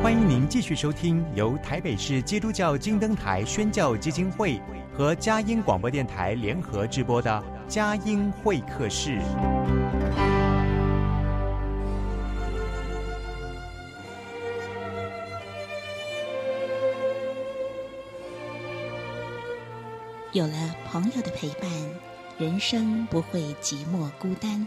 欢迎您继续收听由台北市基督教金灯台宣教基金会和佳音广播电台联合制播的《佳音会客室》。有了朋友的陪伴，人生不会寂寞孤单。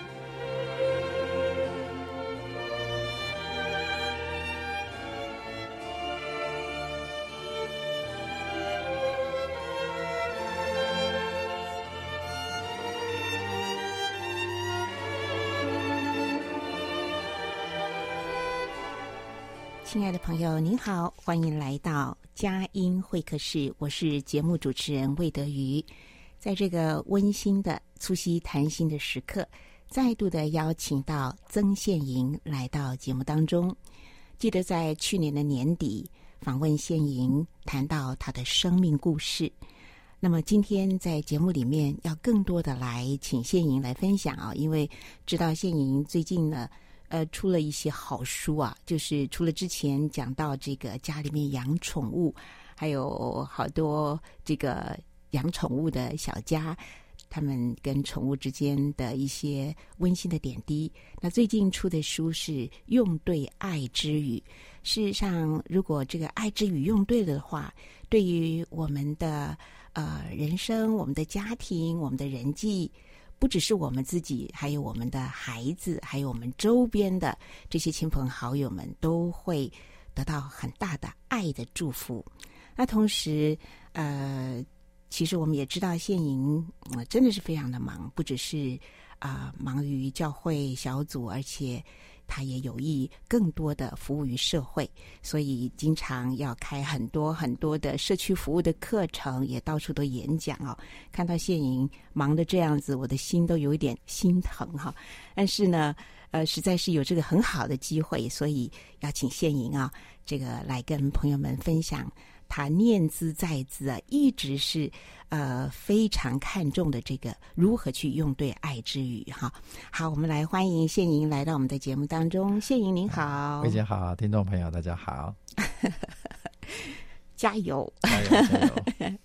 亲爱的朋友，您好，欢迎来到佳音会客室。我是节目主持人魏德瑜，在这个温馨的促膝谈心的时刻，再度的邀请到曾宪营来到节目当中。记得在去年的年底访问宪营，谈到他的生命故事。那么今天在节目里面要更多的来请宪营来分享啊，因为知道宪营最近呢。呃，出了一些好书啊，就是除了之前讲到这个家里面养宠物，还有好多这个养宠物的小家，他们跟宠物之间的一些温馨的点滴。那最近出的书是《用对爱之语》。事实上，如果这个爱之语用对了的话，对于我们的呃人生、我们的家庭、我们的人际。不只是我们自己，还有我们的孩子，还有我们周边的这些亲朋好友们，都会得到很大的爱的祝福。那同时，呃，其实我们也知道，现营呃真的是非常的忙，不只是啊、忙于教会小组，而且。他也有意更多的服务于社会，所以经常要开很多很多的社区服务的课程，也到处都演讲哦。看到谢莹忙的这样子，我的心都有一点心疼哈。但是呢，呃，实在是有这个很好的机会，所以要请谢莹啊，这个来跟朋友们分享。他念兹在兹啊，一直是呃非常看重的这个如何去用对爱之语哈。好，我们来欢迎谢莹来到我们的节目当中。谢莹您好，魏姐好，听众朋友大家好，加油！加油！加油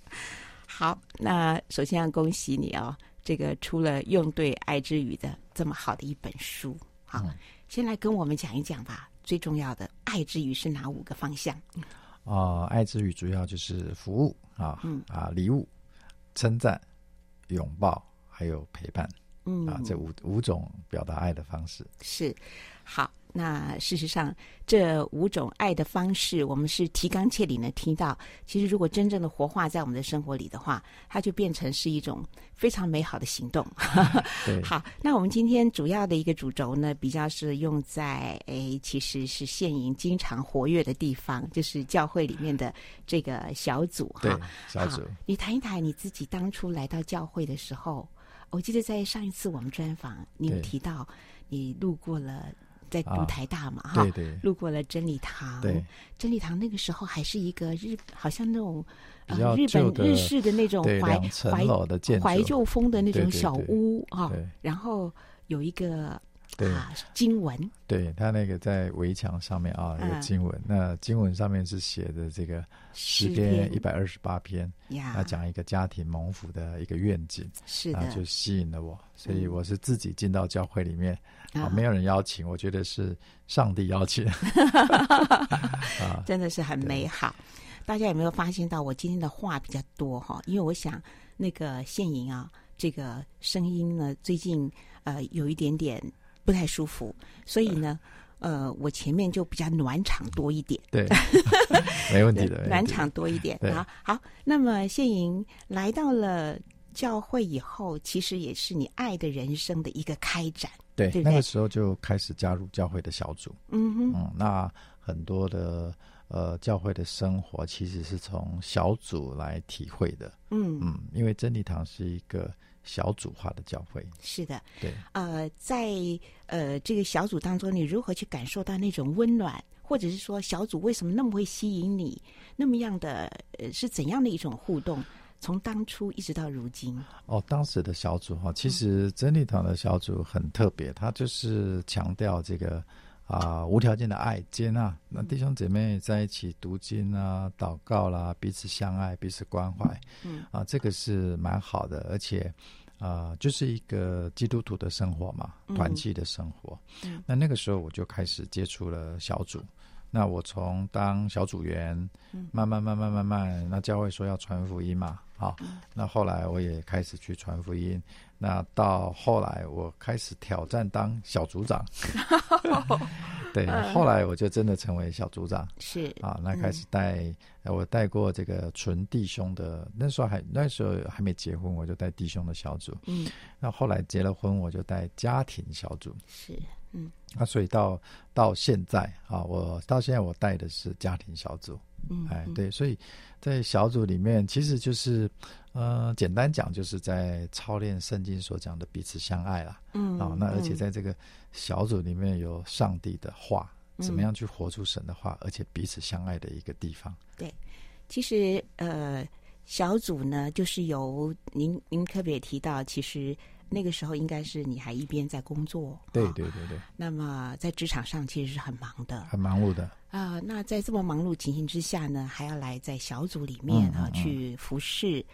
好，那首先要恭喜你哦，这个出了用对爱之语的这么好的一本书。好，嗯、先来跟我们讲一讲吧。最重要的爱之语是哪五个方向？啊、呃，爱之语主要就是服务啊，嗯。啊，礼物、称赞、拥抱，还有陪伴，嗯。啊，这五五种表达爱的方式。是。好。那事实上，这五种爱的方式，我们是提纲挈领的听到。其实，如果真正的活化在我们的生活里的话，它就变成是一种非常美好的行动。对好，那我们今天主要的一个主轴呢，比较是用在诶，其实是现营经常活跃的地方，就是教会里面的这个小组哈。小组。你谈一谈你自己当初来到教会的时候，我记得在上一次我们专访，你有提到你路过了。在读台大嘛，哈、啊，路过了真理堂。对，真理堂那个时候还是一个日，好像那种比较、呃、日本日式的那种怀怀怀旧风的那种小屋啊、哦，然后有一个。对、啊，经文，对他那个在围墙上面啊，有经文、嗯。那经文上面是写的这个诗篇一百二十八篇，他讲一个家庭蒙福的一个愿景，是的，就吸引了我，所以我是自己进到教会里面，嗯、啊，没有人邀请，我觉得是上帝邀请，啊，真的是很美好。大家有没有发现到我今天的话比较多哈？因为我想那个现莹啊，这个声音呢，最近呃有一点点。不太舒服，所以呢，呃，我前面就比较暖场多一点。对，没问题的，暖场多一点啊。好，那么谢莹来到了教会以后，其实也是你爱的人生的一个开展。对，对，对，那个时候就开始加入教会的小组。嗯哼，嗯，那很多的呃，教会的生活其实是从小组来体会的。嗯嗯，因为真理堂是一个小组化的教会。是的，对。呃，在呃这个小组当中，你如何去感受到那种温暖，或者是说小组为什么那么会吸引你？那么样的呃是怎样的一种互动？从当初一直到如今。哦，当时的小组哈，其实真理堂的小组很特别，它就是强调这个。啊，无条件的爱接纳，那弟兄姐妹在一起读经啊、祷告啦，彼此相爱、彼此关怀，嗯，啊，这个是蛮好的，而且啊，就是一个基督徒的生活嘛，团契的生活。嗯，那那个时候我就开始接触了小组。那我从当小组员，慢慢慢慢慢慢，那教会说要传福音嘛，好，那后来我也开始去传福音。那到后来，我开始挑战当小组长，对，后来我就真的成为小组长，是啊，那开始带，嗯、我带过这个纯弟兄的，那时候还那时候还没结婚，我就带弟兄的小组，嗯，那后来结了婚，我就带家庭小组，是，嗯，那所以到到现在啊，我到现在我带的是家庭小组。嗯，哎，对，所以在小组里面，其实就是，呃，简单讲，就是在操练圣经所讲的彼此相爱啦。嗯，啊，那而且在这个小组里面有上帝的话，嗯、怎么样去活出神的话，而且彼此相爱的一个地方。对，其实呃，小组呢，就是由您您特别提到，其实。那个时候应该是你还一边在工作，对对对对。那么在职场上其实是很忙的，很忙碌的啊、呃。那在这么忙碌情形之下呢，还要来在小组里面啊、嗯嗯嗯、去服侍。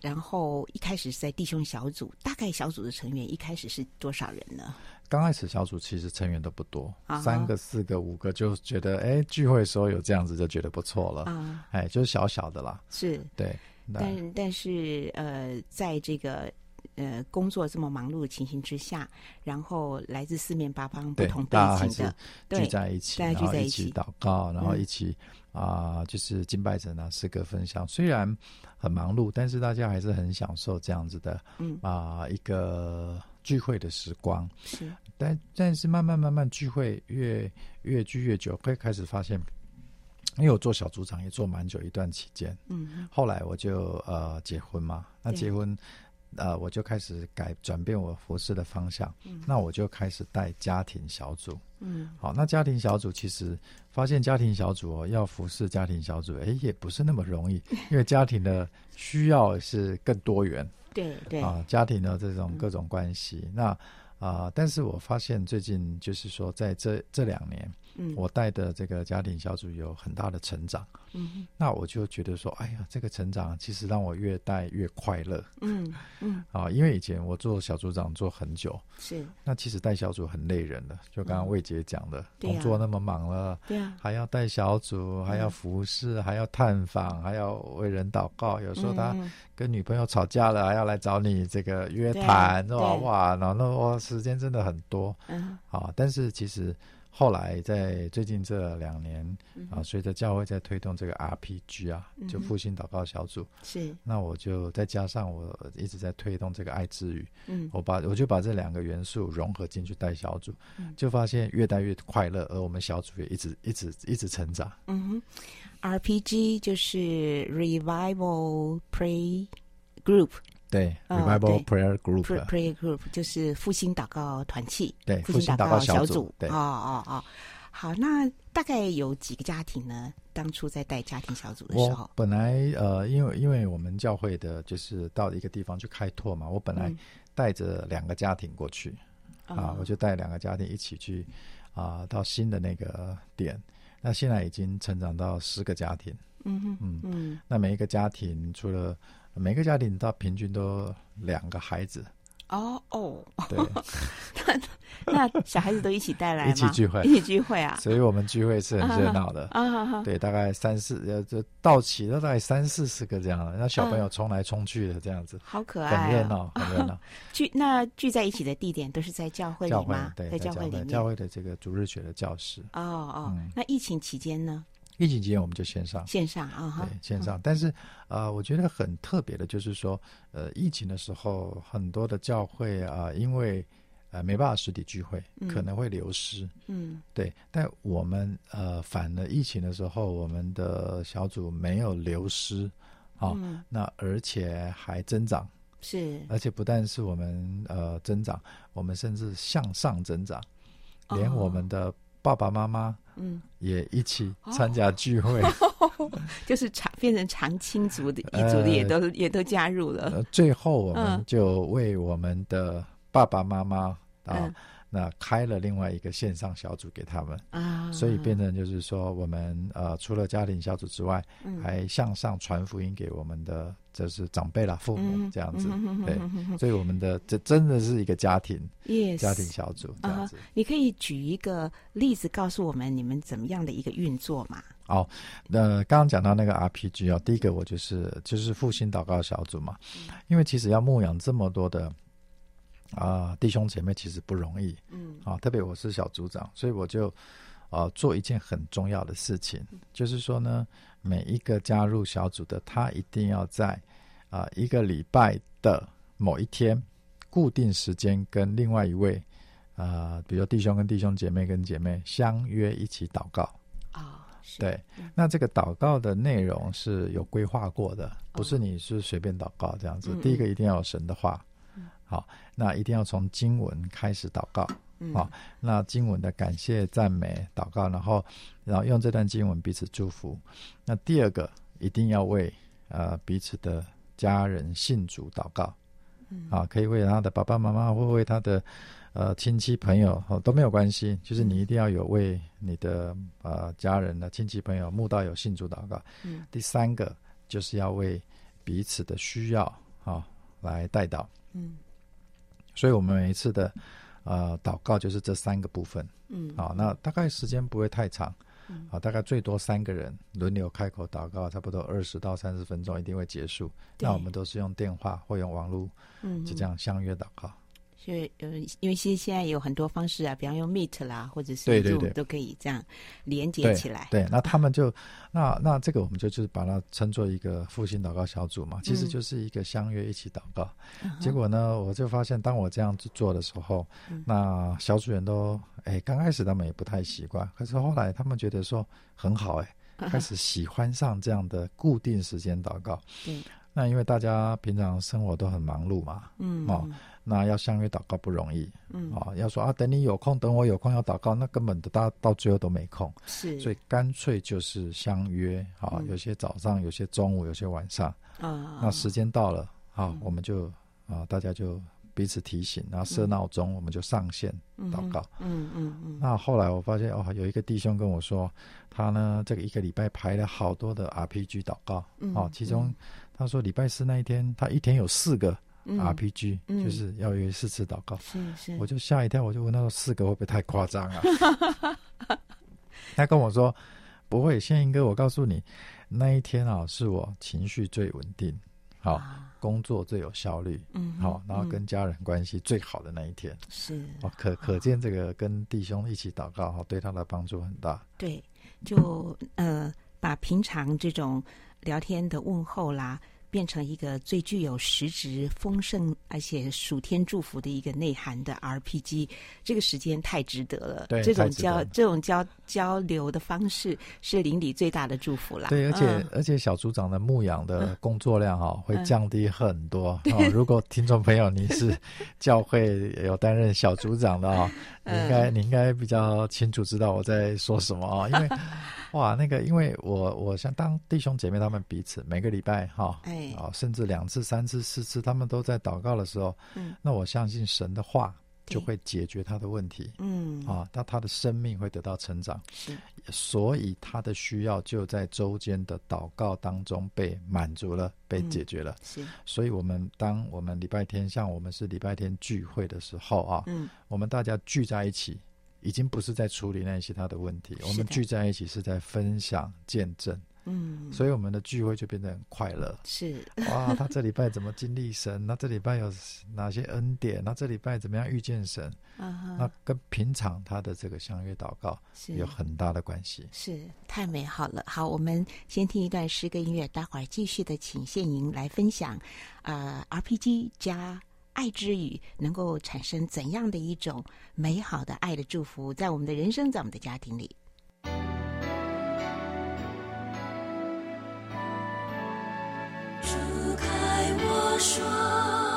然后一开始是在弟兄小组，大概小组的成员一开始是多少人呢？刚开始小组其实成员都不多，啊、三个、四个、五个，就觉得哎聚会的时候有这样子就觉得不错了啊。哎，就是小小的啦。是，对。但但是呃，在这个。呃，工作这么忙碌的情形之下，然后来自四面八方不同背景的，聚在一起，大家聚在一起祷告，然后一起啊、嗯呃，就是敬拜神啊，诗歌分享。虽然很忙碌，但是大家还是很享受这样子的，嗯啊、呃，一个聚会的时光。是，但但是慢慢慢慢聚会越越聚越久，会开始发现，因为我做小组长也做蛮久一段期间，嗯，后来我就呃结婚嘛，那结婚。呃，我就开始改转变我服饰的方向，嗯，那我就开始带家庭小组，嗯，好，那家庭小组其实发现家庭小组哦，要服侍家庭小组，哎，也不是那么容易，因为家庭的需要是更多元，对对。啊，家庭的这种各种关系，嗯，那啊，但是我发现最近就是说在这这两年。嗯，我带的这个家庭小组有很大的成长，嗯，那我就觉得说，哎呀，这个成长其实让我越带越快乐，嗯嗯，啊，因为以前我做小组长做很久，是，那其实带小组很累人的，就刚刚魏姐讲的，工作那么忙了，对啊，还要带小组，还要服侍，还要探访，还要为人祷告，有时候他跟女朋友吵架了，还要来找你这个约谈，哇哇，然后那哇时间真的很多，嗯，啊，但是其实。后来在最近这两年、嗯、啊，随着教会在推动这个 RPG 啊，就复兴祷告小组，是、嗯，那我就再加上我一直在推动这个爱之语，嗯，我把我就把这两个元素融合进去带小组，嗯，就发现越带越快乐，而我们小组也一直一直一直成长。嗯哼，RPG 就是 Revival Pray Group。对，Revival Prayer Group，Prayer Group 就是复兴祷告团契，对，复兴祷告小组，对，哦哦哦，好，那大概有几个家庭呢？当初在带家庭小组的时候，本来呃，因为因为我们教会的就是到一个地方去开拓嘛，我本来带着两个家庭过去，嗯、啊，我就带两个家庭一起去啊，到新的那个点，那现在已经成长到十个家庭，嗯哼嗯嗯，那每一个家庭除了每个家庭到平均都两个孩子哦哦，对，那那小孩子都一起带来？一起聚会，一起聚会啊！所以我们聚会是很热闹的啊！对，大概三四呃，这到齐了大概三四十个这样的，那小朋友冲来冲去的这样子，好可爱，很热闹，很热闹。聚那聚在一起的地点都是在教会里吗？对，在教会里面，教会的这个主日学的教室。哦哦，那疫情期间呢？疫情期间我们就线上，线上啊，对，线上。但是，呃，我觉得很特别的，就是说，呃，疫情的时候，很多的教会啊，因为呃没办法实体聚会，可能会流失。嗯，对。但我们呃反了疫情的时候，我们的小组没有流失，好、嗯，那而且还增长。是，而且不但是我们呃增长，我们甚至向上增长，连我们的爸爸妈妈嗯也一起参加聚会，哦、就是长变成长青族的一组的也都、呃、也都加入了、呃。最后我们就为我们的爸爸妈妈啊。嗯那开了另外一个线上小组给他们。啊，所以变成就是说，我们呃除了家庭小组之外，嗯、还向上传福音给我们的就是长辈啦、父母这样子，嗯、对、嗯，所以我们的这真的是一个家庭，yes, 家庭小组这样子。Uh, 你可以举一个例子告诉我们你们怎么样的一个运作嘛？哦，那刚刚讲到那个 RPG 哦，第一个我就是就是复兴祷告小组嘛，嗯、因为其实要牧养这么多的。啊、呃，弟兄姐妹其实不容易，嗯，啊，特别我是小组长，所以我就啊、呃、做一件很重要的事情，嗯、就是说呢，每一个加入小组的，他一定要在啊、呃、一个礼拜的某一天固定时间，跟另外一位啊、呃，比如弟兄跟弟兄姐妹跟姐妹相约一起祷告。啊、哦，对、嗯，那这个祷告的内容是有规划过的，不是你是随便祷告这样子。嗯、第一个一定要有神的话。好，那一定要从经文开始祷告。好，那经文的感谢、赞美、祷告，然后，然后用这段经文彼此祝福。那第二个，一定要为呃彼此的家人信主祷告。嗯，啊，可以为他的爸爸妈妈，或为他的呃亲戚朋友，哦都没有关系。就是你一定要有为你的呃家人的亲戚朋友、慕道友信主祷告。嗯，第三个就是要为彼此的需要啊来代祷。嗯。所以，我们每一次的呃祷告就是这三个部分。嗯，啊，那大概时间不会太长。嗯，好，大概最多三个人轮流开口祷告，差不多二十到三十分钟一定会结束。那我们都是用电话或用网络，嗯，就这样相约祷告。所以呃，因为现现在有很多方式啊，比方用 Meet 啦，或者是对对对，都可以这样连接起来。对，对那他们就那那这个我们就就是把它称作一个复兴祷告小组嘛，其实就是一个相约一起祷告。嗯、结果呢，我就发现当我这样子做的时候，嗯、那小组员都哎刚开始他们也不太习惯，可是后来他们觉得说很好哎，开始喜欢上这样的固定时间祷告。对、嗯，那因为大家平常生活都很忙碌嘛，嗯哦。那要相约祷告不容易，嗯。哦，要说啊，等你有空，等我有空要祷告，那根本的到到最后都没空，是，所以干脆就是相约啊、嗯，有些早上，有些中午，有些晚上。啊，那时间到了啊、嗯，我们就啊，大家就彼此提醒，然后设闹钟，我们就上线祷告，嗯嗯嗯，嗯。那后来我发现哦，有一个弟兄跟我说，他呢这个一个礼拜排了好多的 RPG 祷告，嗯，啊，其中他说礼拜四那一天，他一天有四个。RPG、嗯、就是要约四次祷告，是是，我就吓一跳，我就问他说：“四个会不会太夸张啊？” 他跟我说：“不会，宪英哥，我告诉你，那一天啊，是我情绪最稳定，好、啊，工作最有效率，嗯，好，然后跟家人关系最好的那一天，是，哦，可可见这个跟弟兄一起祷告，哈，对他的帮助很大。对，就呃，把平常这种聊天的问候啦。变成一个最具有实质、丰盛而且属天祝福的一个内涵的 RPG，这个时间太值得了。对，这种交这种交交流的方式是邻里最大的祝福了。对，而且、嗯、而且小组长的牧养的工作量哈、哦嗯、会降低很多、嗯哦。如果听众朋友你是教会有担任小组长的啊、哦应该你应该比较清楚知道我在说什么啊、哦，因为。哇，那个，因为我我想当弟兄姐妹，他们彼此每个礼拜哈，哎，啊，甚至两次、三次、四次，他们都在祷告的时候，嗯，那我相信神的话就会解决他的问题，嗯，啊，那他的生命会得到成长，是，所以他的需要就在周间的祷告当中被满足了，被解决了，嗯、是，所以我们当我们礼拜天像我们是礼拜天聚会的时候啊，嗯，我们大家聚在一起。已经不是在处理那些他的问题，我们聚在一起是在分享见证，嗯，所以我们的聚会就变得很快乐。是哇，他这礼拜怎么经历神？那这礼拜有哪些恩典？那这礼拜怎么样遇见神？啊，那跟平常他的这个相约祷告是有很大的关系。是太美好了。好，我们先听一段诗歌音乐，待会儿继续的请现营来分享。呃，RPG 加爱之语能够产生怎样的一种美好的爱的祝福，在我们的人生，在我们的家庭里。说。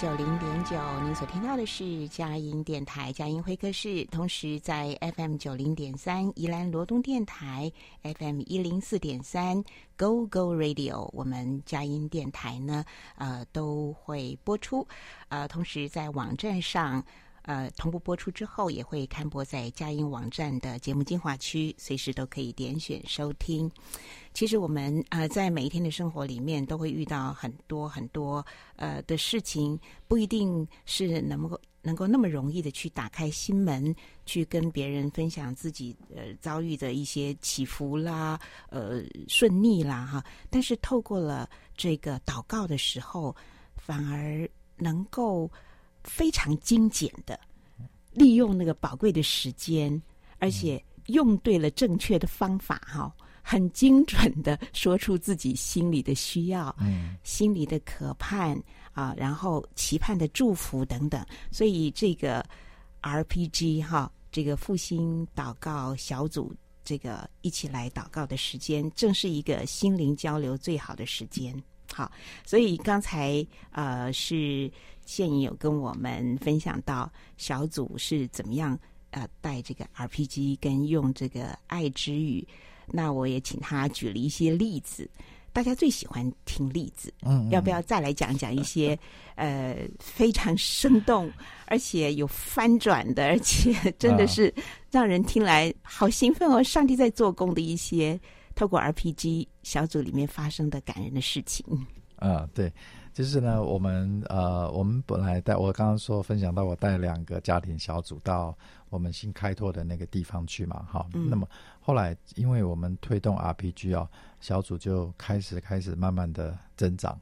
九零点九，您所听到的是佳音电台佳音会客室，同时在 FM 九零点三宜兰罗东电台 FM 一零四点三 Go Go Radio，我们佳音电台呢，呃，都会播出，呃，同时在网站上。呃，同步播出之后，也会刊播在佳音网站的节目精华区，随时都可以点选收听。其实我们呃，在每一天的生活里面，都会遇到很多很多呃的事情，不一定是能够能够那么容易的去打开心门，去跟别人分享自己呃遭遇的一些起伏啦，呃顺逆啦哈。但是透过了这个祷告的时候，反而能够。非常精简的利用那个宝贵的时间，而且用对了正确的方法，哈，很精准的说出自己心里的需要，嗯，心里的渴盼啊，然后期盼的祝福等等。所以这个 RPG 哈，这个复兴祷告小组，这个一起来祷告的时间，正是一个心灵交流最好的时间。好，所以刚才呃是现颖有跟我们分享到小组是怎么样呃带这个 RPG 跟用这个爱之语，那我也请他举了一些例子，大家最喜欢听例子，嗯，嗯，要不要再来讲讲一些呃非常生动而且有翻转的，而且真的 是让人听来好兴奋哦，上帝在做工的一些。透过 RPG 小组里面发生的感人的事情，啊，对，就是呢，我们呃，我们本来带我刚刚说分享到，我带两个家庭小组到我们新开拓的那个地方去嘛，哈、嗯，那么后来因为我们推动 RPG 哦，小组就开始开始慢慢的增长。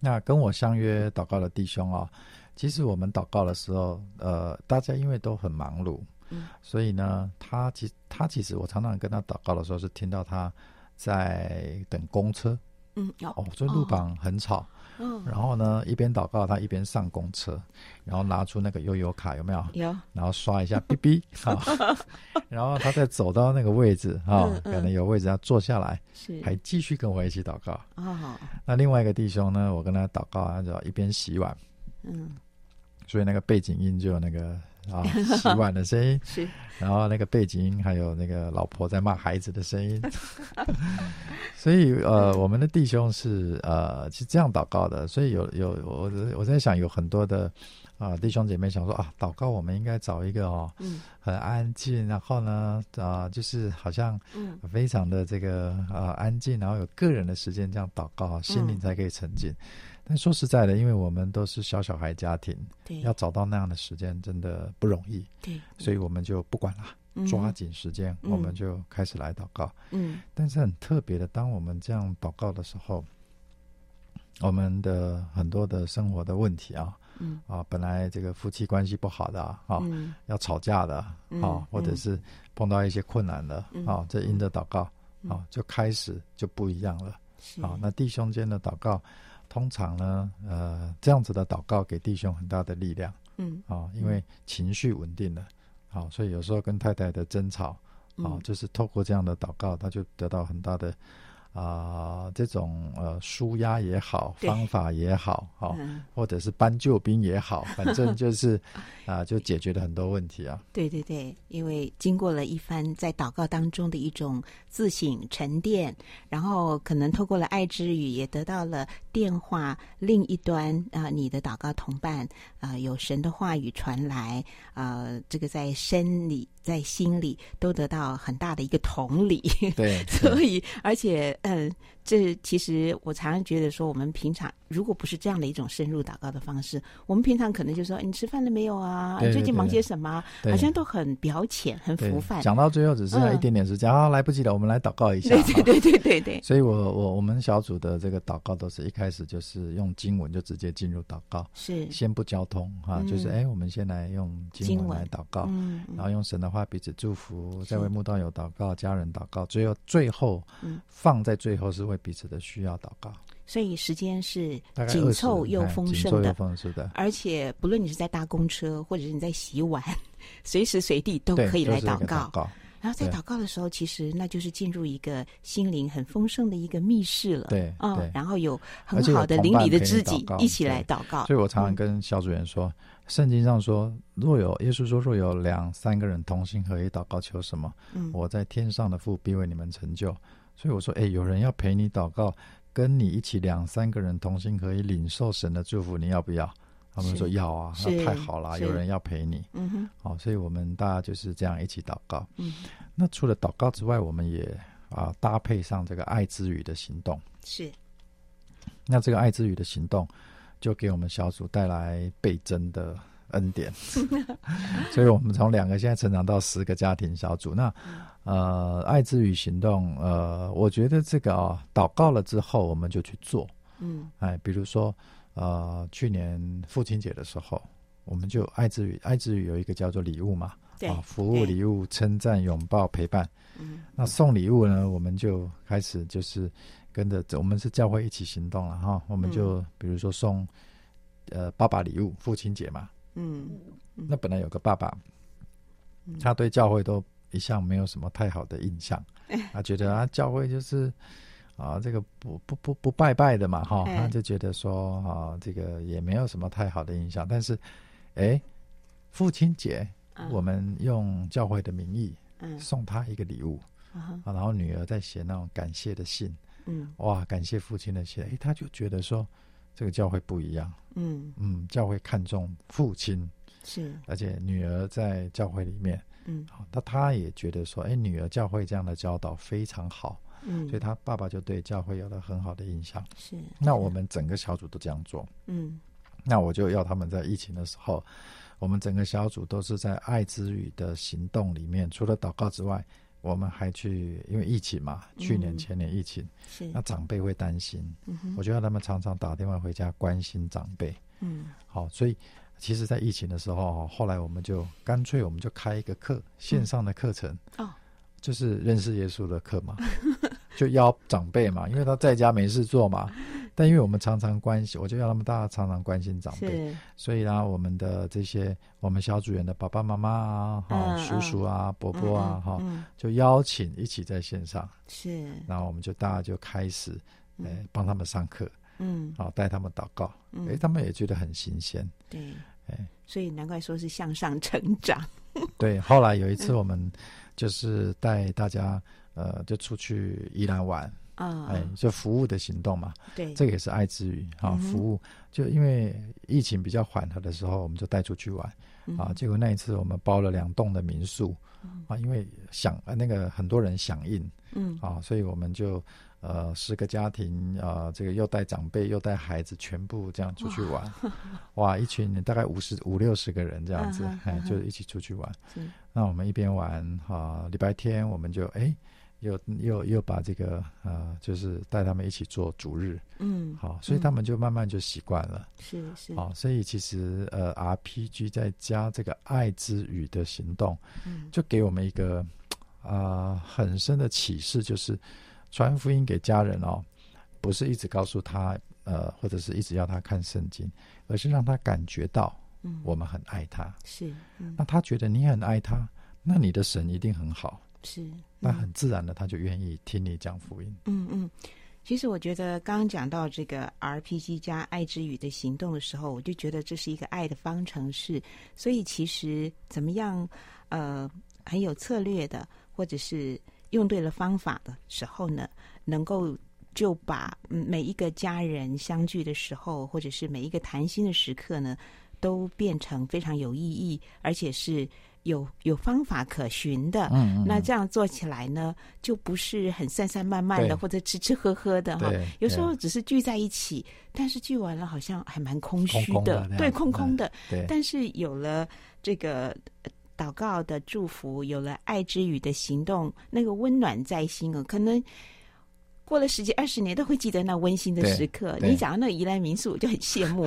那跟我相约祷告的弟兄啊、哦，其实我们祷告的时候，呃，大家因为都很忙碌。嗯，所以呢，他其他其实我常常跟他祷告的时候，是听到他在等公车。嗯，哦，所以路旁很吵。嗯，然后呢，一边祷告，他一边上公车，然后拿出那个悠游卡，有没有？有。然后刷一下 哔哔，好。然后他再走到那个位置，哈、哦，可能有位置要坐下来，是，还继续跟我一起祷告。哦。那另外一个弟兄呢，我跟他祷告，他就一边洗碗。嗯。所以那个背景音就有那个啊洗碗的声音，是，然后那个背景音还有那个老婆在骂孩子的声音，所以呃，我们的弟兄是呃是这样祷告的，所以有有我我在想有很多的。啊，弟兄姐妹想说啊，祷告我们应该找一个哦，嗯，很安静，然后呢，啊，就是好像嗯，非常的这个啊安静，然后有个人的时间这样祷告，心灵才可以沉静。嗯、但说实在的，因为我们都是小小孩家庭，对，要找到那样的时间真的不容易，对，所以我们就不管了，嗯、抓紧时间，我们就开始来祷告。嗯，但是很特别的，当我们这样祷告的时候，我们的很多的生活的问题啊。嗯。啊，本来这个夫妻关系不好的啊，嗯、要吵架的啊，嗯、或者是碰到一些困难的、嗯、啊，这因着祷告、嗯、啊，就开始就不一样了。是啊，那弟兄间的祷告，通常呢，呃，这样子的祷告给弟兄很大的力量。嗯啊，因为情绪稳定了，好、啊，所以有时候跟太太的争吵，啊，嗯、就是透过这样的祷告，他就得到很大的。啊、呃，这种呃，舒压也好，方法也好，哈、嗯，或者是搬救兵也好，反正就是啊、呃，就解决了很多问题啊。对对对，因为经过了一番在祷告当中的一种自省沉淀，然后可能透过了爱之语，也得到了电话另一端啊、呃，你的祷告同伴啊、呃，有神的话语传来啊、呃，这个在身里在心里都得到很大的一个同理。对，所以而且。嗯，这其实我常常觉得说，我们平常如果不是这样的一种深入祷告的方式，我们平常可能就说：“你吃饭了没有啊？你最近忙些什么？”好像都很表浅、很浮泛。讲到最后只剩下一点点时间、嗯、啊，来不及了，我们来祷告一下。对对对对对对。所以我我我们小组的这个祷告都是一开始就是用经文就直接进入祷告，是先不交通哈，就是哎，我们先来用经文来祷告，嗯，然后用神的话彼此祝福，再为慕道友祷告、家人祷告，最后最后放在。在最后是为彼此的需要祷告，所以时间是紧凑又丰盛的，丰盛的。而且不论你是在搭公车，或者是你在洗碗，随时随地都可以来祷告。祷告然后在祷告的时候，其实那就是进入一个心灵很丰盛的一个密室了。对，啊、哦，然后有很好的邻里的知己一起来祷告。所以我常常跟小组员说，嗯、圣经上说，若有耶稣说，若有两三个人同心合一祷告，求什么，嗯、我在天上的父必为你们成就。所以我说，哎，有人要陪你祷告，跟你一起两三个人同心，可以领受神的祝福，你要不要？他们说要啊，那太好了，有人要陪你。嗯哼，好，所以我们大家就是这样一起祷告。嗯，那除了祷告之外，我们也啊搭配上这个爱之语的行动。是，那这个爱之语的行动，就给我们小组带来倍增的。恩典，所以我们从两个现在成长到十个家庭小组。那呃，爱之语行动，呃，我觉得这个啊、哦，祷告了之后我们就去做。嗯，哎，比如说呃，去年父亲节的时候，我们就爱之语，爱之语有一个叫做礼物嘛，对啊，服务礼物、称赞、拥抱、陪伴。嗯，那送礼物呢，我们就开始就是跟着，我们是教会一起行动了哈。我们就比如说送呃爸爸礼物，父亲节嘛。嗯，那本来有个爸爸，他对教会都一向没有什么太好的印象，他觉得啊，教会就是啊，这个不不不不拜拜的嘛，哈，他就觉得说啊，这个也没有什么太好的印象。但是，哎，父亲节，我们用教会的名义，送他一个礼物，啊，然后女儿在写那种感谢的信，嗯，哇，感谢父亲的信，哎，他就觉得说。这个教会不一样，嗯。嗯，教会看重父亲。是，而且女儿在教会里面，嗯，好，那他也觉得说，哎，女儿教会这样的教导非常好，嗯，所以他爸爸就对教会有了很好的印象，是。那我们整个小组都这样做，嗯，那我就要他们在疫情的时候，我们整个小组都是在爱之语的行动里面，除了祷告之外。我们还去，因为疫情嘛，去年前年疫情，是。那长辈会担心，我就要他们常常打电话回家关心长辈，嗯，好，所以其实，在疫情的时候，后来我们就干脆我们就开一个课，线上的课程，哦，就是认识耶稣的课嘛，就邀长辈嘛，因为他在家没事做嘛。但因为我们常常关心，我就要他们大家常常关心长辈，所以呢，我们的这些我们小组员的爸爸妈妈啊、哈、嗯、叔叔啊、嗯、伯伯啊、哈、嗯，就邀请一起在线上，是，然后我们就大家就开始，哎、嗯，帮他们上课，嗯，好带他们祷告，哎、嗯，他们也觉得很新鲜，对，哎。所以难怪说是向上成长。对，后来有一次我们就是带大家呃，就出去宜兰玩。啊，哎，就服务的行动嘛，对，这个也是爱之语啊。服务就因为疫情比较缓和的时候，我们就带出去玩啊。结果那一次我们包了两栋的民宿啊，因为响那个很多人响应，嗯啊，所以我们就呃十个家庭啊，这个又带长辈又带孩子，全部这样出去玩，哇，一群大概五十五六十个人这样子，哎，就一起出去玩。那我们一边玩啊，礼拜天我们就哎。又又又把这个呃，就是带他们一起做主日，嗯，好，所以他们就慢慢就习惯了，是是，好，所以其实呃，RPG 再加这个爱之语的行动，嗯，就给我们一个啊、呃、很深的启示，就是传福音给家人哦，不是一直告诉他呃，或者是一直要他看圣经，而是让他感觉到，嗯，我们很爱他，嗯、是，嗯、那他觉得你很爱他，那你的神一定很好。是，那很自然的，他就愿意听你讲福音。嗯嗯，其实我觉得刚刚讲到这个 RPG 加爱之语的行动的时候，我就觉得这是一个爱的方程式。所以其实怎么样，呃，很有策略的，或者是用对了方法的时候呢，能够就把每一个家人相聚的时候，或者是每一个谈心的时刻呢，都变成非常有意义，而且是。有有方法可循的，嗯嗯，那这样做起来呢，就不是很散散漫漫的，或者吃吃喝喝的哈。有时候只是聚在一起，但是聚完了好像还蛮空虚的，空空的，对，空空的。对，但是有了这个祷告的祝福，有了爱之语的行动，那个温暖在心啊，可能。过了十几二十年都会记得那温馨的时刻。你讲到那个宜兰民宿，我就很羡慕。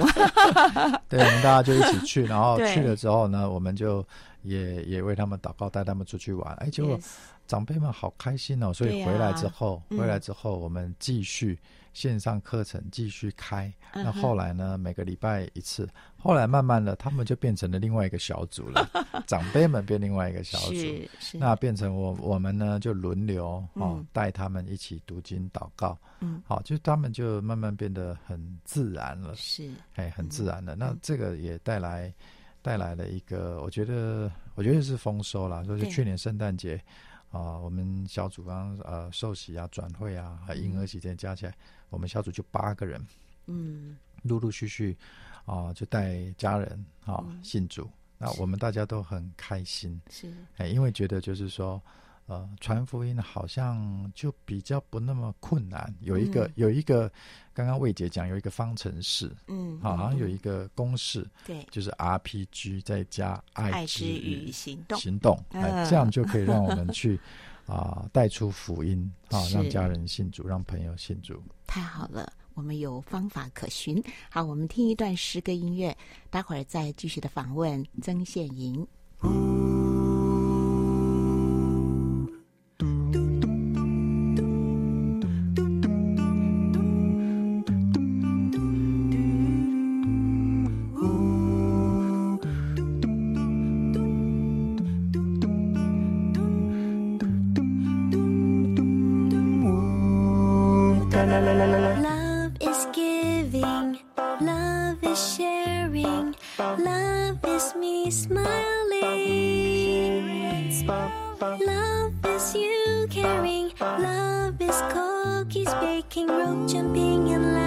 对，我们大家就一起去，然后 去了之后呢，我们就也也为他们祷告，带他们出去玩。哎，结果长辈们好开心哦，所以回来之后，回来之后我们继续。线上课程继续开，那后来呢？每个礼拜一次，后来慢慢的，他们就变成了另外一个小组了。长辈们变另外一个小组，那变成我我们呢就轮流哦带他们一起读经祷告，嗯，好，就他们就慢慢变得很自然了，是，哎，很自然的。那这个也带来带来了一个，我觉得我觉得是丰收了，就是去年圣诞节。啊，我们小组刚呃受洗啊、转会啊、和婴儿期间加起来，我们小组就八个人，嗯，陆陆续续啊就带家人啊信主，那我们大家都很开心，是，哎，因为觉得就是说。呃，传福音好像就比较不那么困难。有一个，嗯、有一个，刚刚魏姐讲有一个方程式，嗯，好像有一个公式，对，就是 RPG 再加爱之与行动，行动，哎，这样就可以让我们去 啊带、呃、出福音，啊，让家人信主，让朋友信主。太好了，我们有方法可循。好，我们听一段诗歌音乐，待会儿再继续的访问曾宪 me smiling. Love is you caring, love is cookies baking, rope jumping, and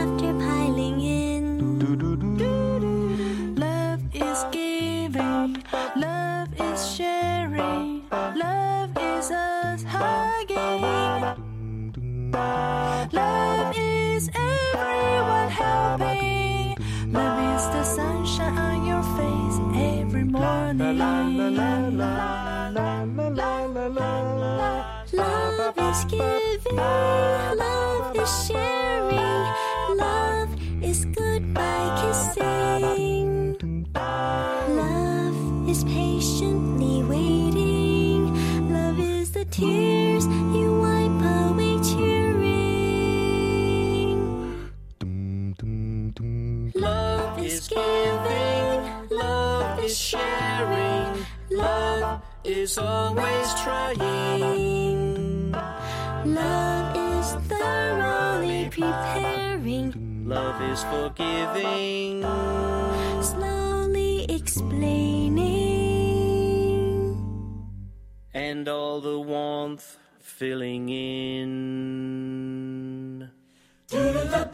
la la la la la la la la Love is giving, love is sharing, love is goodbye kissing. Love is patiently waiting, love is the tear. is always trying. Love is thoroughly preparing. Love is forgiving. Slowly explaining. And all the warmth filling in. Do the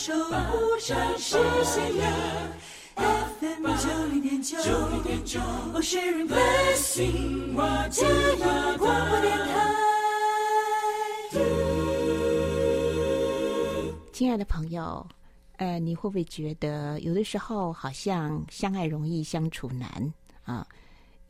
守护城市鲜阳。FM 九零点九，九零点九，我是 Blessing，嘉义广播电台。亲爱的朋友，呃，你会不会觉得有的时候好像相爱容易相处难啊？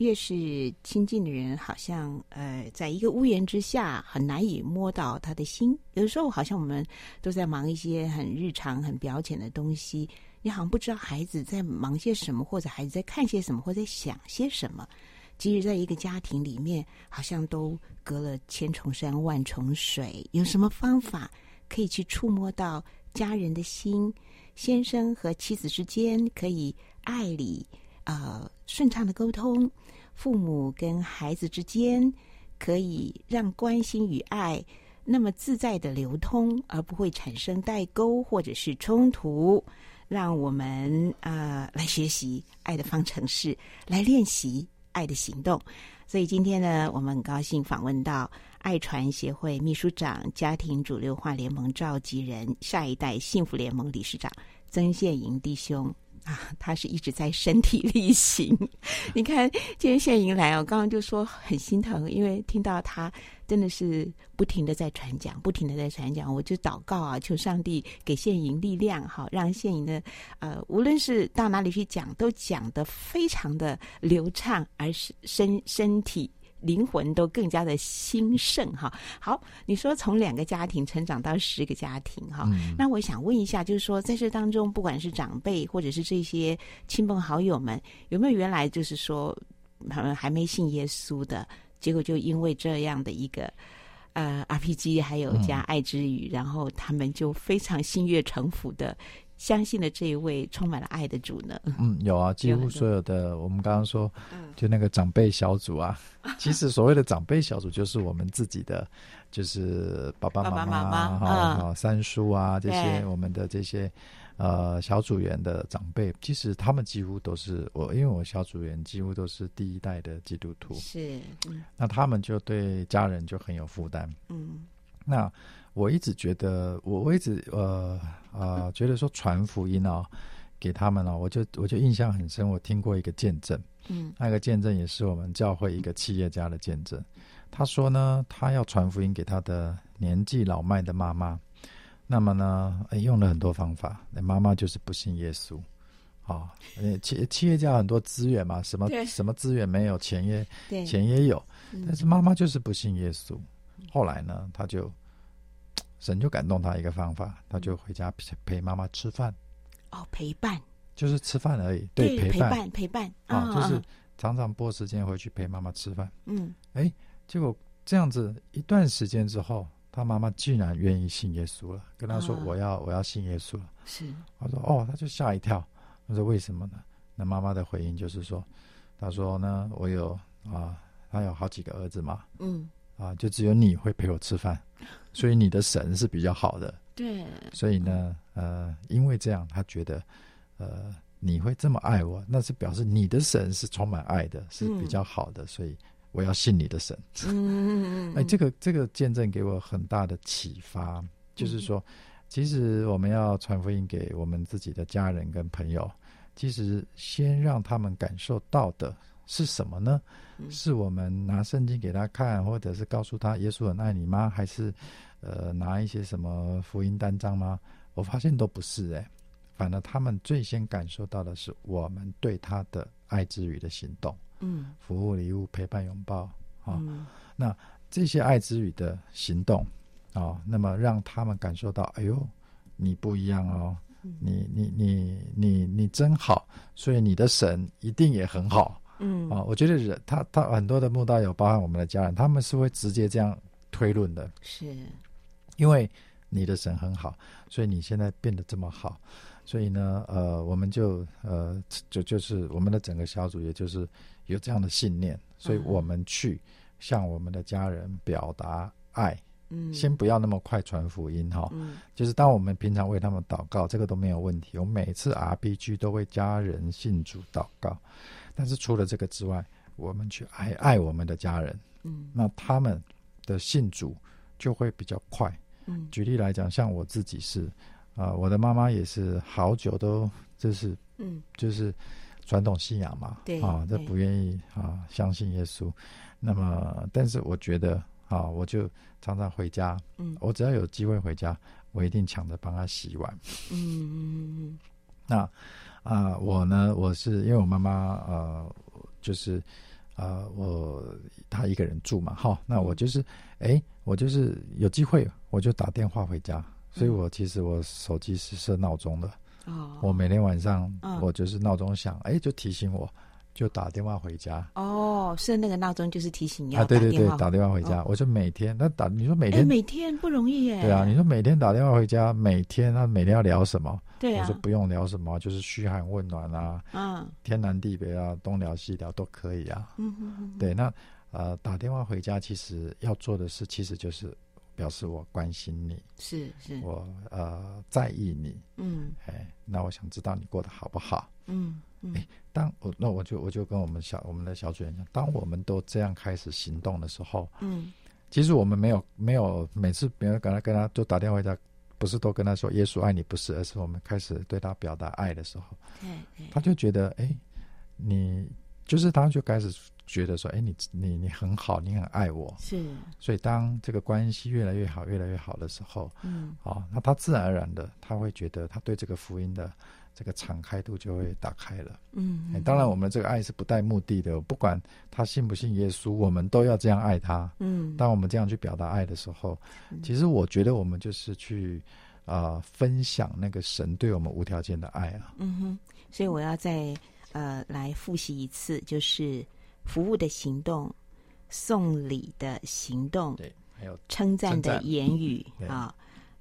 越是亲近的人，好像呃，在一个屋檐之下，很难以摸到他的心。有的时候，好像我们都在忙一些很日常、很表浅的东西，你好像不知道孩子在忙些什么，或者孩子在看些什么，或者在想些什么。即使在一个家庭里面，好像都隔了千重山、万重水，有什么方法可以去触摸到家人的心？先生和妻子之间可以爱里。呃，顺畅的沟通，父母跟孩子之间可以让关心与爱那么自在的流通，而不会产生代沟或者是冲突。让我们呃来学习爱的方程式，来练习爱的行动。所以今天呢，我们很高兴访问到爱传协会秘书长、家庭主流化联盟召集人、下一代幸福联盟理事长曾宪营弟兄。啊，他是一直在身体力行。你看，今天宪莹来哦，刚刚就说很心疼，因为听到他真的是不停的在传讲，不停的在传讲，我就祷告啊，求上帝给宪营力量，好让宪营的呃，无论是到哪里去讲，都讲得非常的流畅，而是身身体。灵魂都更加的兴盛哈。好，你说从两个家庭成长到十个家庭哈，嗯、那我想问一下，就是说在这当中，不管是长辈或者是这些亲朋好友们，有没有原来就是说他们还没信耶稣的，结果就因为这样的一个呃 RPG，还有加爱之语，嗯、然后他们就非常心悦诚服的。相信了这一位充满了爱的主呢？嗯，有啊，几乎所有的我们刚刚说，就那个长辈小组啊，嗯、其实所谓的长辈小组就是我们自己的，就是爸爸妈妈、妈妈啊、三叔啊这些我们的这些呃小组员的长辈，其实他们几乎都是我，因为我小组员几乎都是第一代的基督徒，是，嗯、那他们就对家人就很有负担，嗯，那。我一直觉得，我我一直呃呃觉得说传福音哦，给他们哦，我就我就印象很深。我听过一个见证，嗯，那个见证也是我们教会一个企业家的见证。他说呢，他要传福音给他的年纪老迈的妈妈，那么呢，用了很多方法，那妈妈就是不信耶稣。好，企企业家很多资源嘛，什么什么资源没有，钱也钱也有，但是妈妈就是不信耶稣。后来呢，他就。神就感动他一个方法，他就回家陪陪妈妈吃饭。哦，陪伴就是吃饭而已。对，陪伴，陪伴，陪伴啊，就是常常拨时间回去陪妈妈吃饭。嗯，哎，结果这样子一段时间之后，他妈妈竟然愿意信耶稣了，跟他说：“我要，我要信耶稣了。”是，他说：“哦，他就吓一跳。”他说：“为什么呢？”那妈妈的回应就是说：“他说呢，我有啊，他有好几个儿子嘛。”嗯。啊，就只有你会陪我吃饭，所以你的神是比较好的。对，所以呢，呃，因为这样，他觉得，呃，你会这么爱我，那是表示你的神是充满爱的，是比较好的，嗯、所以我要信你的神。嗯。哎，这个这个见证给我很大的启发，就是说，其实我们要传福音给我们自己的家人跟朋友，其实先让他们感受到的。是什么呢？是我们拿圣经给他看，或者是告诉他耶稣很爱你吗？还是呃拿一些什么福音单张吗？我发现都不是哎，反而他们最先感受到的是我们对他的爱之语的行动，嗯，服务、礼物、陪伴、拥抱啊。嗯、那这些爱之语的行动啊，那么让他们感受到，哎呦，你不一样哦，你你你你你真好，所以你的神一定也很好。嗯啊，我觉得人他他很多的慕道友，包含我们的家人，他们是会直接这样推论的。是，因为你的神很好，所以你现在变得这么好，所以呢，呃，我们就呃，就就是我们的整个小组，也就是有这样的信念，所以我们去向我们的家人表达爱嗯，先不要那么快传福音哈。嗯，就是当我们平常为他们祷告，这个都没有问题。我每次 RPG 都为家人信主祷告，但是除了这个之外，我们去爱爱我们的家人，嗯，那他们的信主就会比较快。嗯，举例来讲，像我自己是啊、呃，我的妈妈也是好久都就是嗯，就是传统信仰嘛，对啊，这不愿意啊相信耶稣。那么，但是我觉得。啊，我就常常回家。嗯，我只要有机会回家，我一定抢着帮他洗碗。嗯嗯嗯嗯。那啊、呃，我呢，我是因为我妈妈呃，就是啊、呃，我她一个人住嘛，哈。那我就是，哎、欸，我就是有机会我就打电话回家。所以我其实我手机是设闹钟的。哦。我每天晚上我就是闹钟响，哎、欸，就提醒我。就打电话回家哦，是那个闹钟，就是提醒你要啊，对对对，打电话回家。哦、我说每天，那打你说每天，每天不容易耶。对啊，你说每天打电话回家，每天那每天要聊什么？对啊，我说不用聊什么，就是嘘寒问暖啊，嗯，天南地北啊，东聊西聊都可以啊。嗯哼哼。对，那呃，打电话回家，其实要做的事，其实就是表示我关心你，是是，我呃在意你，嗯，哎，那我想知道你过得好不好，嗯。哎，当我那我就我就跟我们小我们的小组员讲，当我们都这样开始行动的时候，嗯，其实我们没有没有每次别人跟他跟他都打电话回家，不是都跟他说耶稣爱你，不是，而是我们开始对他表达爱的时候，对，他就觉得哎，你就是他就开始觉得说，哎，你你你很好，你很爱我，是，所以当这个关系越来越好，越来越好的时候，嗯，好，那他自然而然的他会觉得他对这个福音的。这个敞开度就会打开了。嗯，嗯，当然，我们这个爱是不带目的的，不管他信不信耶稣，我们都要这样爱他。嗯，当我们这样去表达爱的时候，嗯、其实我觉得我们就是去啊、呃、分享那个神对我们无条件的爱啊。嗯哼，所以我要再呃来复习一次，就是服务的行动、送礼的行动，对，还有称赞的言语啊。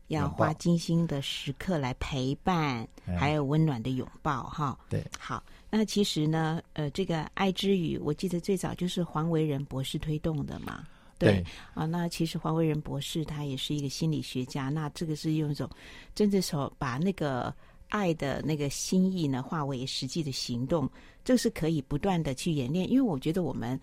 要花精心的时刻来陪伴，还有温暖的拥抱，哈。对，好。那其实呢，呃，这个爱之语，我记得最早就是黄维仁博士推动的嘛。对，对啊，那其实黄维仁博士他也是一个心理学家，那这个是用一种真正说把那个爱的那个心意呢化为实际的行动，这是可以不断的去演练，因为我觉得我们。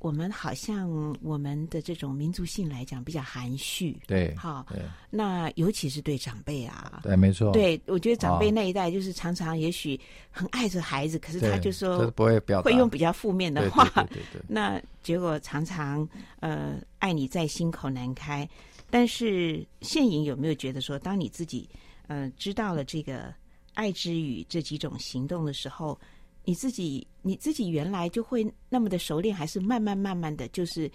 我们好像我们的这种民族性来讲比较含蓄，对，好，那尤其是对长辈啊，对，没错，对，我觉得长辈那一代就是常常也许很爱着孩子，可是他就说不会表会用比较负面的话，对对。那结果常常呃爱你在心口难开。但是现影有没有觉得说，当你自己呃知道了这个爱之语这几种行动的时候？你自己你自己原来就会那么的熟练，还是慢慢慢慢的就是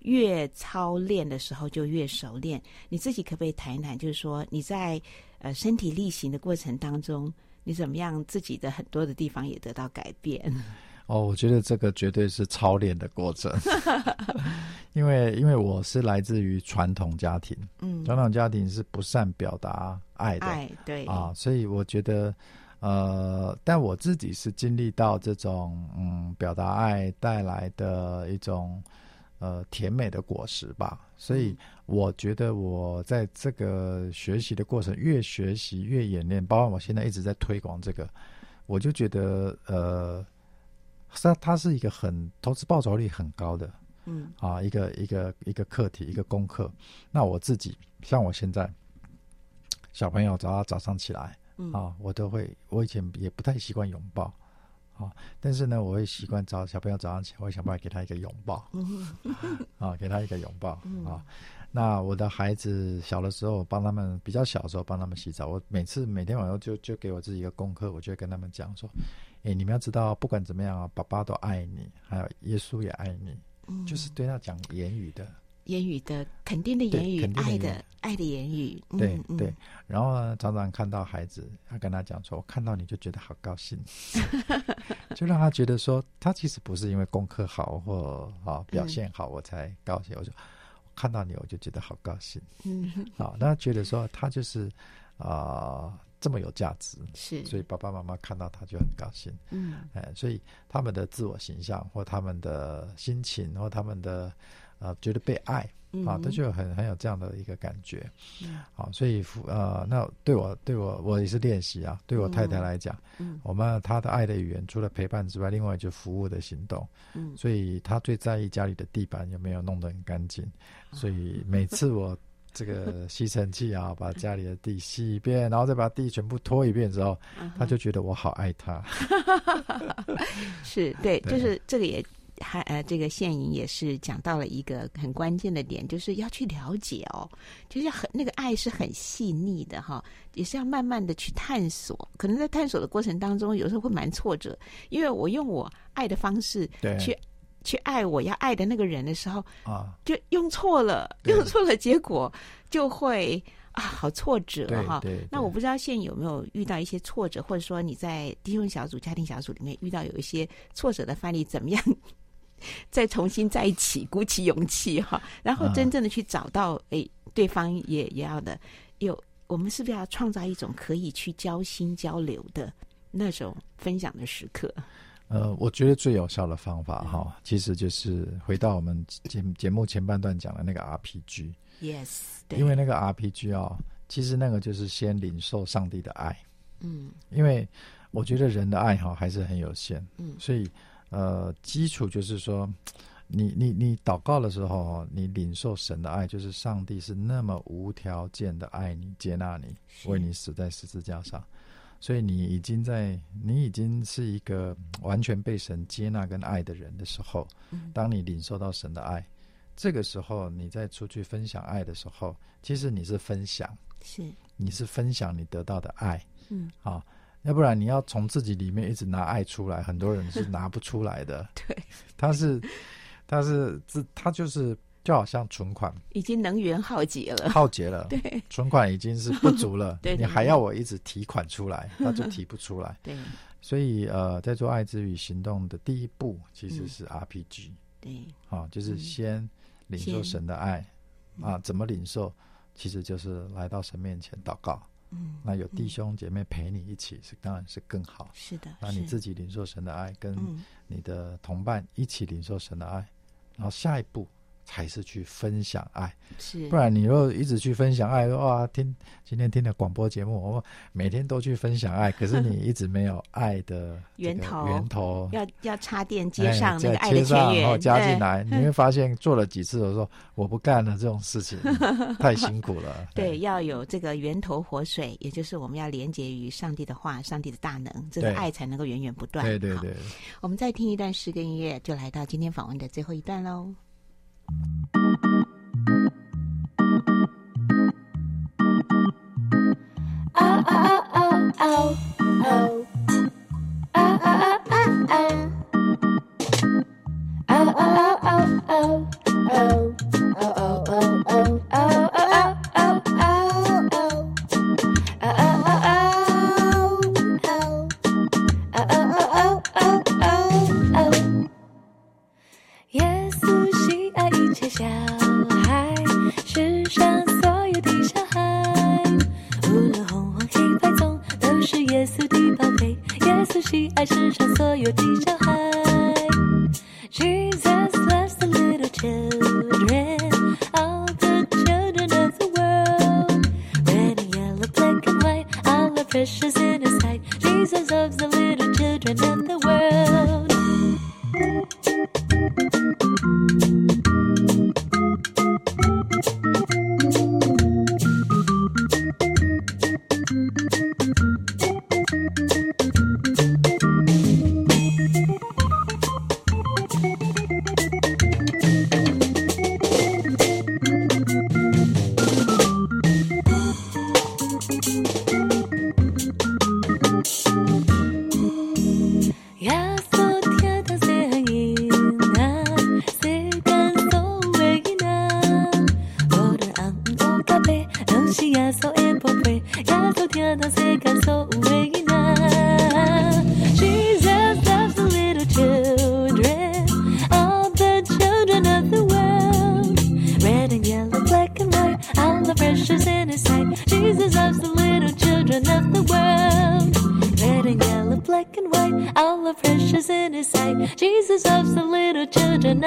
越操练的时候就越熟练？你自己可不可以谈一谈？就是说你在呃身体力行的过程当中，你怎么样自己的很多的地方也得到改变？哦，我觉得这个绝对是操练的过程，因 为因为我是来自于传统家庭，嗯，传统家庭是不善表达爱的，爱对啊，所以我觉得。呃，但我自己是经历到这种嗯，表达爱带来的一种呃甜美的果实吧，所以我觉得我在这个学习的过程越学习越演练，包括我现在一直在推广这个，我就觉得呃，它它是一个很投资报酬率很高的，嗯啊，一个一个一个课题一个功课。那我自己像我现在小朋友早上早上起来。嗯、啊，我都会，我以前也不太习惯拥抱，啊，但是呢，我会习惯早小朋友早上起来，我会想办法给他一个拥抱，啊，给他一个拥抱，啊，那我的孩子小的时候，帮他们比较小的时候帮他们洗澡，我每次每天晚上就就给我自己一个功课，我就会跟他们讲说，哎，你们要知道，不管怎么样啊，爸爸都爱你，还有耶稣也爱你，嗯、就是对他讲言语的。言语的肯定的言语，的爱的爱的言语，对、嗯、对。然后呢，常常看到孩子，他跟他讲说：“我看到你就觉得好高兴。”就让他觉得说，他其实不是因为功课好或啊表现好我才高兴。嗯、我说：“我看到你，我就觉得好高兴。”嗯，好，那他觉得说他就是啊、呃、这么有价值，是，所以爸爸妈妈看到他就很高兴。嗯，哎，所以他们的自我形象或他们的心情或他们的。呃觉得被爱。啊，他就很很有这样的一个感觉，好，所以呃，那对我对我我也是练习啊。对我太太来讲，嗯，我们她的爱的语言除了陪伴之外，另外就服务的行动，嗯，所以她最在意家里的地板有没有弄得很干净，所以每次我这个吸尘器啊，把家里的地吸一遍，然后再把地全部拖一遍之后，她就觉得我好爱她。是对，就是这个也。还呃，这个现影也是讲到了一个很关键的点，就是要去了解哦，就是很那个爱是很细腻的哈，也是要慢慢的去探索。可能在探索的过程当中，有时候会蛮挫折，因为我用我爱的方式去去爱我要爱的那个人的时候啊，就用错了，用错了，结果就会。啊，好挫折哈！那我不知道现在有没有遇到一些挫折，或者说你在弟兄小组、家庭小组里面遇到有一些挫折的范例，怎么样 再重新在一起，鼓起勇气哈，然后真正的去找到哎、啊，对方也也要的有，我们是不是要创造一种可以去交心交流的那种分享的时刻？呃，我觉得最有效的方法哈，其实就是回到我们节节目前半段讲的那个 RPG。Yes，因为那个 RPG 哦，其实那个就是先领受上帝的爱。嗯，因为我觉得人的爱哈还是很有限。嗯，所以呃，基础就是说，你你你祷告的时候，你领受神的爱，就是上帝是那么无条件的爱你、接纳你，为你死在十字架上。所以你已经在，你已经是一个完全被神接纳跟爱的人的时候，当你领受到神的爱。这个时候，你再出去分享爱的时候，其实你是分享，是你是分享你得到的爱，嗯，啊，要不然你要从自己里面一直拿爱出来，很多人是拿不出来的。对，他是，他是，这他就是就好像存款。已经能源耗竭了，耗竭了，对，存款已经是不足了，对，对，你还要我一直提款出来，那就提不出来。对，所以呃，在做爱之与行动的第一步其实是 RPG，嗯，对，啊，就是先。领受神的爱。啊，怎么领受？其实就是来到神面前祷告。嗯，那有弟兄姐妹陪你一起，是当然是更好。是的，那你自己领受神的爱，跟你的同伴一起领受神的爱，然后下一步。才是去分享爱，是，不然你如果一直去分享爱，哇，听今天听的广播节目，我们每天都去分享爱，可是你一直没有爱的 源头，源头。要要插电接上那个爱的泉源，然后加进来，你会发现做了几次，我说我不干了这种事情，太辛苦了。对，要有这个源头活水，也就是我们要连接于上帝的话，上帝的大能，这个爱才能够源源不断。对对对，我们再听一段诗歌音乐，就来到今天访问的最后一段喽。Oh, oh, oh, oh, oh.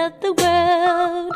of the world。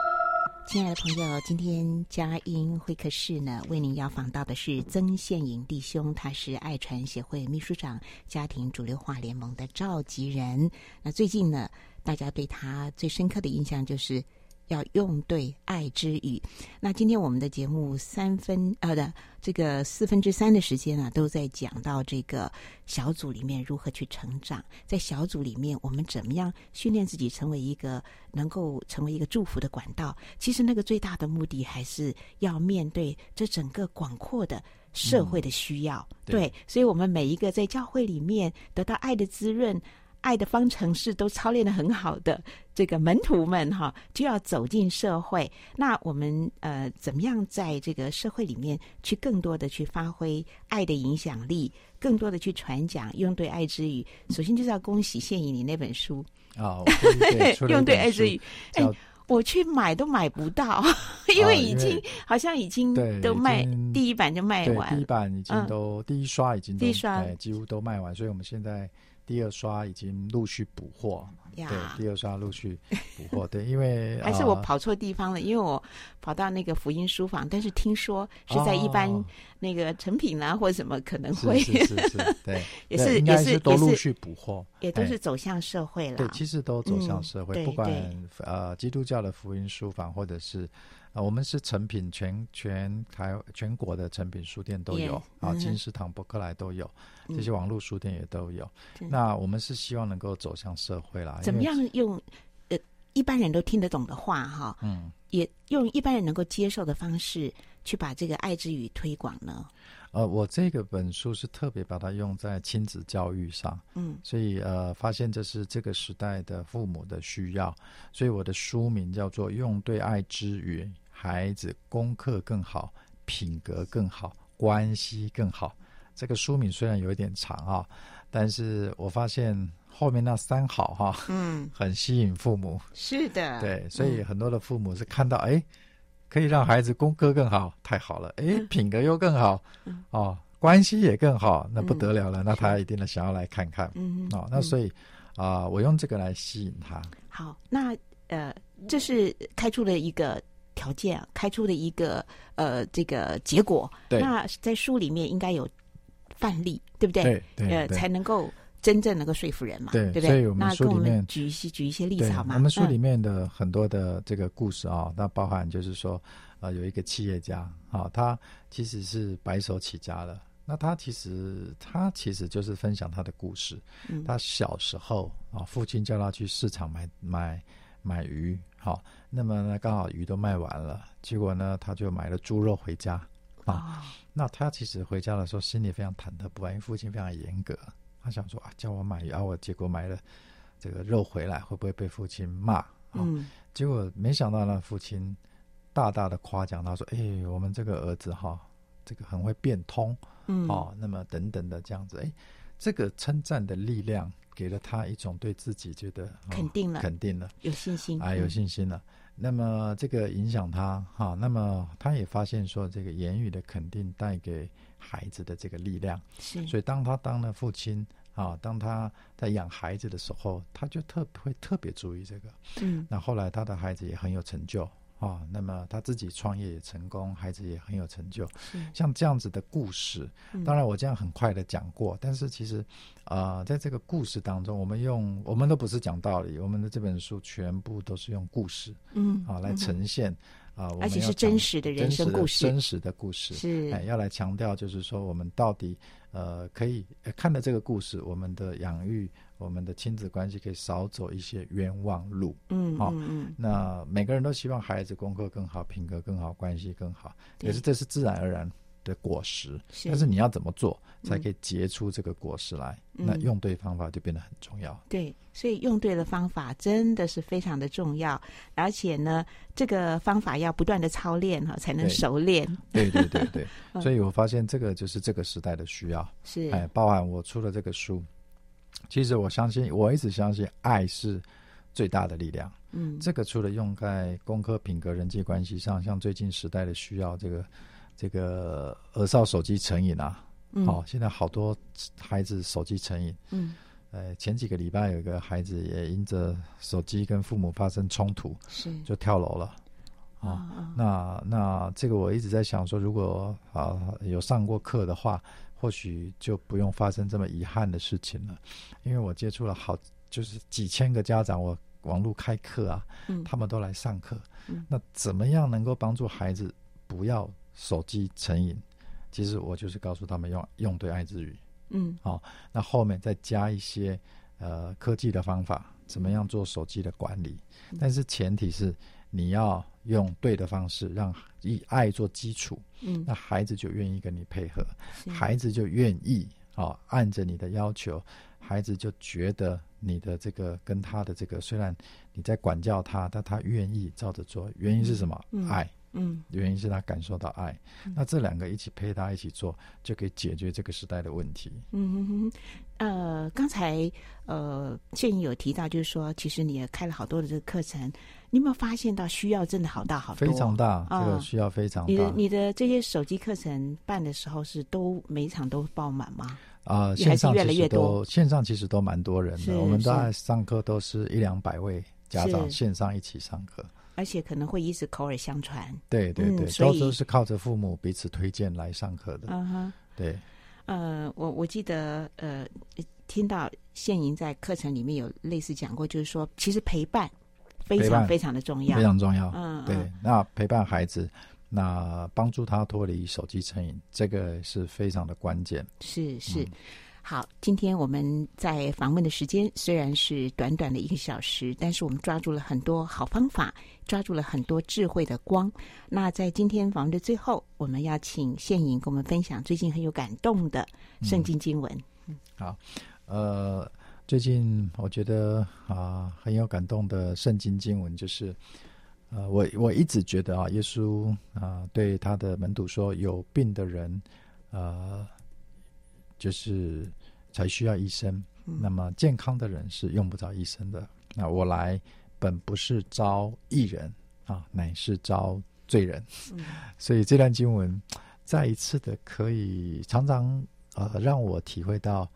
亲爱的朋友，今天佳音会客室呢，为您要访到的是曾宪颖弟兄，他是爱传协会秘书长，家庭主流化联盟的召集人。那最近呢，大家对他最深刻的印象就是。要用对爱之语。那今天我们的节目三分呃的这个四分之三的时间啊，都在讲到这个小组里面如何去成长，在小组里面我们怎么样训练自己成为一个能够成为一个祝福的管道。其实那个最大的目的还是要面对这整个广阔的社会的需要。嗯、对，对，所以我们每一个在教会里面得到爱的滋润。爱的方程式都操练的很好的这个门徒们哈，就要走进社会。那我们呃，怎么样在这个社会里面去更多的去发挥爱的影响力，更多的去传讲，用对爱之语。首先就是要恭喜谢颖你那本书啊，用对爱之语。哎，我去买都买不到，因为已经好像已经都卖第一版就卖完，第一版已经都第一刷已经第一刷几乎都卖完，所以我们现在。第二刷已经陆续补货，对，第二刷陆续补货，对，因为还是我跑错地方了，因为我跑到那个福音书房，但是听说是在一般那个成品啊或者什么可能会，是是是，对，也是也是都陆续补货，也都是走向社会了，对，其实都走向社会，不管呃基督教的福音书房或者是。啊，我们是成品全全台全国的成品书店都有啊，金石堂、博客来都有，这些网络书店也都有。嗯、那我们是希望能够走向社会啦。怎么样用呃一般人都听得懂的话哈，嗯，也用一般人能够接受的方式去把这个爱之语推广呢？呃，我这个本书是特别把它用在亲子教育上，嗯，所以呃，发现这是这个时代的父母的需要，所以我的书名叫做《用对爱之语》。孩子功课更好，品格更好，关系更好。这个书名虽然有一点长啊，但是我发现后面那三好哈，嗯，很吸引父母。是的，对，所以很多的父母是看到，哎、嗯，可以让孩子功课更好，太好了，哎，品格又更好，嗯、哦，关系也更好，那不得了了，嗯、那他一定的想要来看看，嗯，哦，那所以啊、呃，我用这个来吸引他。好，那呃，这是开出了一个。条件开出的一个呃这个结果，对，那在书里面应该有范例，对不对？对，对呃，才能够真正能够说服人嘛，对，对不对？所以我们书里面举一些举一些例子好吗？我们书里面的很多的这个故事啊，那包含就是说，呃，有一个企业家啊，他其实是白手起家的，那他其实他其实就是分享他的故事。嗯，他小时候啊，父亲叫他去市场买买买鱼。好，那么呢，刚好鱼都卖完了，结果呢，他就买了猪肉回家啊。哦、那他其实回家的时候心里非常忐忑不安，因为父亲非常严格，他想说啊，叫我买鱼啊，我结果买了这个肉回来，会不会被父亲骂？啊、嗯。结果没想到呢，父亲大大的夸奖他说：“哎，我们这个儿子哈、哦，这个很会变通，嗯，哦，那么等等的这样子，哎，这个称赞的力量。”给了他一种对自己觉得肯定了，肯定了，有信心啊，有信心了。嗯、那么这个影响他哈，那么他也发现说，这个言语的肯定带给孩子的这个力量是。所以当他当了父亲啊，当他在养孩子的时候，他就特会特别注意这个。嗯，那后来他的孩子也很有成就。啊、哦，那么他自己创业也成功，孩子也很有成就。像这样子的故事，当然我这样很快的讲过，嗯、但是其实，啊、呃，在这个故事当中，我们用我们都不是讲道理，我们的这本书全部都是用故事，嗯，啊，来呈现啊，而且是真实的人生故事，真实的故事是，哎，要来强调，就是说我们到底呃，可以看到这个故事，我们的养育。我们的亲子关系可以少走一些冤枉路，嗯，好、那每个人都希望孩子功课更好，品格更好，关系更好，可是这是自然而然的果实，是，但是你要怎么做才可以结出这个果实来？嗯、那用对方法就变得很重要。对，所以用对的方法真的是非常的重要，而且呢，这个方法要不断的操练哈，才能熟练。对对对对，所以我发现这个就是这个时代的需要，是，哎，包含我出了这个书。其实我相信，我一直相信爱是最大的力量。嗯，这个除了用在功课、品格、人际关系上，像最近时代的需要，这个这个儿少手机成瘾啊，嗯，哦，现在好多孩子手机成瘾。嗯，呃，前几个礼拜有一个孩子也因着手机跟父母发生冲突，是就跳楼了。啊。那那这个我一直在想说，如果啊有上过课的话，或许就不用发生这么遗憾的事情了。因为我接触了好就是几千个家长，我网络开课啊，嗯、他们都来上课。嗯、那怎么样能够帮助孩子不要手机成瘾？其实我就是告诉他们用用对爱之语。嗯，好、哦，那后面再加一些呃科技的方法，怎么样做手机的管理？嗯、但是前提是。你要用对的方式，让以爱做基础，嗯，那孩子就愿意跟你配合，孩子就愿意啊、哦，按着你的要求，孩子就觉得你的这个跟他的这个，虽然你在管教他，但他愿意照着做，原因是什么？嗯、爱。嗯，原因是他感受到爱，嗯、那这两个一起配搭一起做，就可以解决这个时代的问题。嗯哼哼，呃，刚才呃，建议有提到，就是说，其实你也开了好多的这个课程，你有没有发现到需要真的好大好多？非常大，这个需要非常大。你的你的这些手机课程办的时候是都每一场都爆满吗？啊、呃，线上越来越多，线上其实都蛮多人的。我们大概上课都是一两百位家长线上一起上课。而且可能会一直口耳相传，对对对，都、嗯、都是靠着父母彼此推荐来上课的。嗯哼，对。呃，我我记得呃，听到倩颖在课程里面有类似讲过，就是说，其实陪伴非常非常的重要，非常重要。嗯，对。那陪伴孩子，那帮助他脱离手机成瘾，这个是非常的关键。是是。嗯好，今天我们在访问的时间虽然是短短的一个小时，但是我们抓住了很多好方法，抓住了很多智慧的光。那在今天访问的最后，我们要请现颖跟我们分享最近很有感动的圣经经文。嗯，好，呃，最近我觉得啊很有感动的圣经经文就是，呃，我我一直觉得啊，耶稣啊对他的门徒说，有病的人，呃。就是才需要医生，嗯、那么健康的人是用不着医生的。那我来本不是招义人啊，乃是招罪人。嗯、所以这段经文再一次的可以常常呃让我体会到，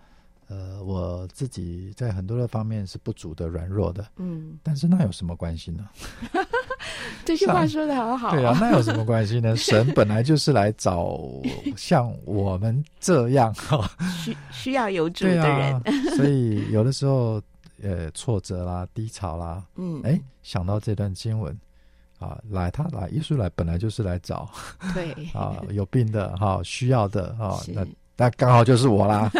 呃我自己在很多的方面是不足的、软弱的。嗯，但是那有什么关系呢？这句话说的好好。对啊，那有什么关系呢？神本来就是来找像我们这样哈，需需要有主的人。啊、所以有的时候，呃，挫折啦、低潮啦，嗯，哎，想到这段经文啊，来他来，耶稣来本来就是来找，对啊，有病的哈，需要的哈，那。那刚好就是我啦，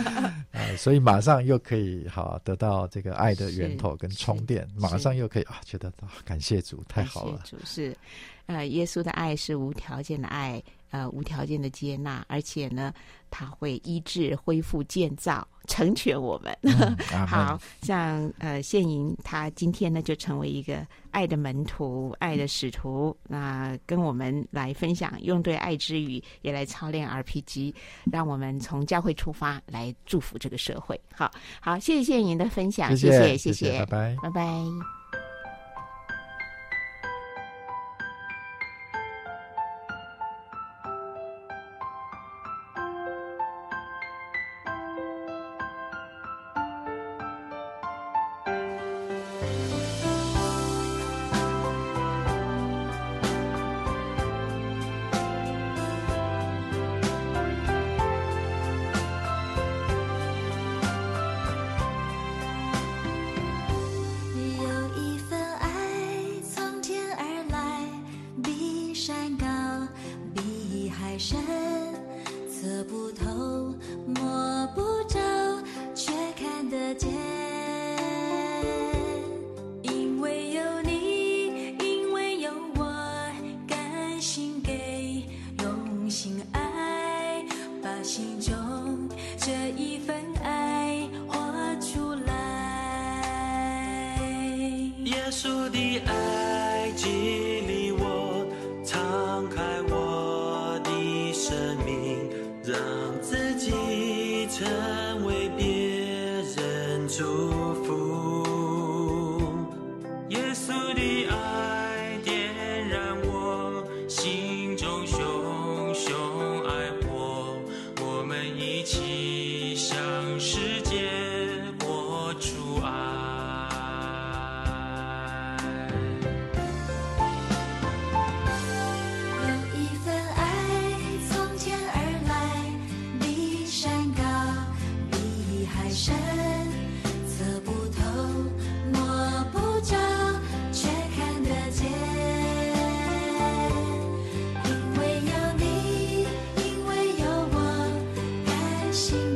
所以马上又可以好得到这个爱的源头跟充电，马上又可以啊，觉得啊，感谢主，太好了。主是，呃，耶稣的爱是无条件的爱。呃，无条件的接纳，而且呢，他会医治、恢复、建造、成全我们。嗯、好像呃，谢莹他今天呢，就成为一个爱的门徒、爱的使徒，那、呃、跟我们来分享，用对爱之语，也来操练 RPG，让我们从教会出发，来祝福这个社会。好好，谢谢倩颖的分享，谢谢，谢谢，谢谢，拜拜，拜拜。本